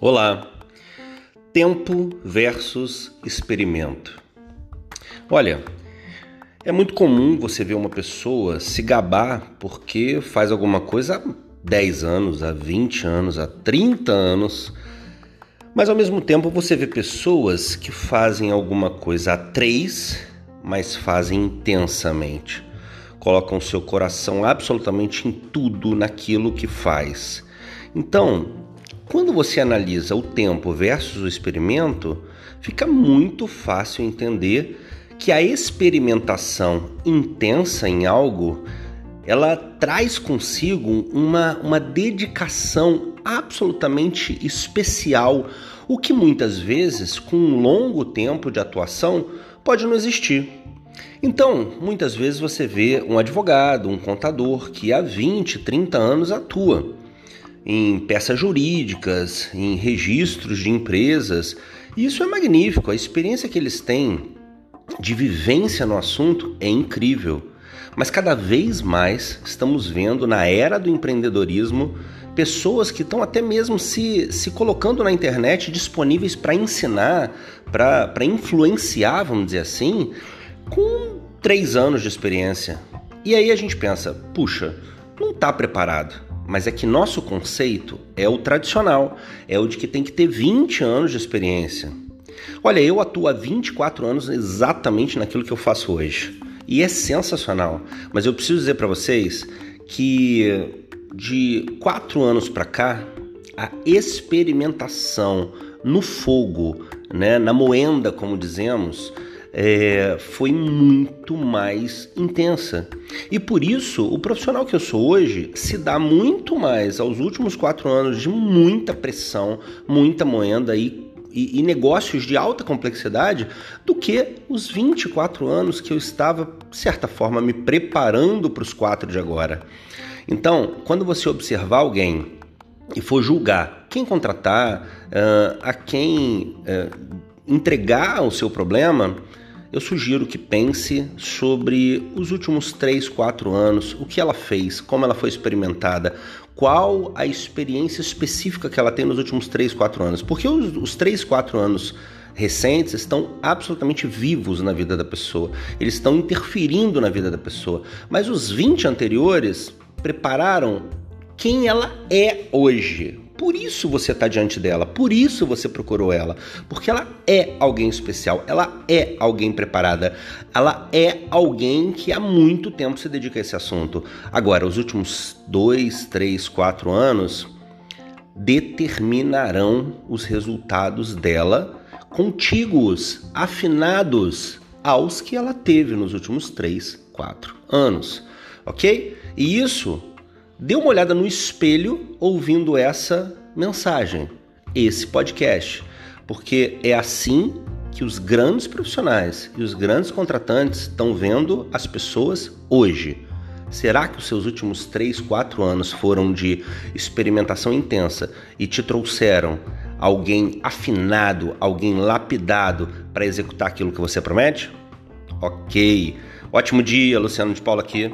Olá, tempo versus experimento. Olha, é muito comum você ver uma pessoa se gabar porque faz alguma coisa há 10 anos, há 20 anos, há 30 anos, mas ao mesmo tempo você vê pessoas que fazem alguma coisa há 3, mas fazem intensamente. Colocam seu coração absolutamente em tudo naquilo que faz. Então, quando você analisa o tempo versus o experimento, fica muito fácil entender que a experimentação intensa em algo ela traz consigo uma, uma dedicação absolutamente especial, o que muitas vezes, com um longo tempo de atuação, pode não existir. Então, muitas vezes você vê um advogado, um contador que há 20, 30 anos atua em peças jurídicas, em registros de empresas. E isso é magnífico. A experiência que eles têm de vivência no assunto é incrível. Mas cada vez mais estamos vendo na era do empreendedorismo pessoas que estão até mesmo se, se colocando na internet disponíveis para ensinar, para influenciar, vamos dizer assim, com três anos de experiência. E aí a gente pensa, puxa, não está preparado mas é que nosso conceito é o tradicional, é o de que tem que ter 20 anos de experiência. Olha, eu atuo há 24 anos exatamente naquilo que eu faço hoje. E é sensacional, mas eu preciso dizer para vocês que de quatro anos para cá, a experimentação no fogo, né, na moenda, como dizemos, é, foi muito mais intensa. E por isso, o profissional que eu sou hoje se dá muito mais aos últimos quatro anos de muita pressão, muita moenda e, e, e negócios de alta complexidade do que os 24 anos que eu estava, de certa forma, me preparando para os quatro de agora. Então, quando você observar alguém e for julgar quem contratar, uh, a quem uh, entregar o seu problema, eu sugiro que pense sobre os últimos 3, 4 anos, o que ela fez, como ela foi experimentada, qual a experiência específica que ela tem nos últimos 3, 4 anos. Porque os, os 3, 4 anos recentes estão absolutamente vivos na vida da pessoa, eles estão interferindo na vida da pessoa. Mas os 20 anteriores prepararam quem ela é hoje, por isso você está diante dela, por isso você procurou ela, porque ela é alguém especial, ela é alguém preparada, ela é alguém que há muito tempo se dedica a esse assunto. Agora, os últimos dois, três, quatro anos determinarão os resultados dela contíguos, afinados aos que ela teve nos últimos três, quatro anos, ok? E isso Dê uma olhada no espelho ouvindo essa mensagem, esse podcast, porque é assim que os grandes profissionais e os grandes contratantes estão vendo as pessoas hoje. Será que os seus últimos 3, 4 anos foram de experimentação intensa e te trouxeram alguém afinado, alguém lapidado para executar aquilo que você promete? Ok. Ótimo dia, Luciano de Paula aqui.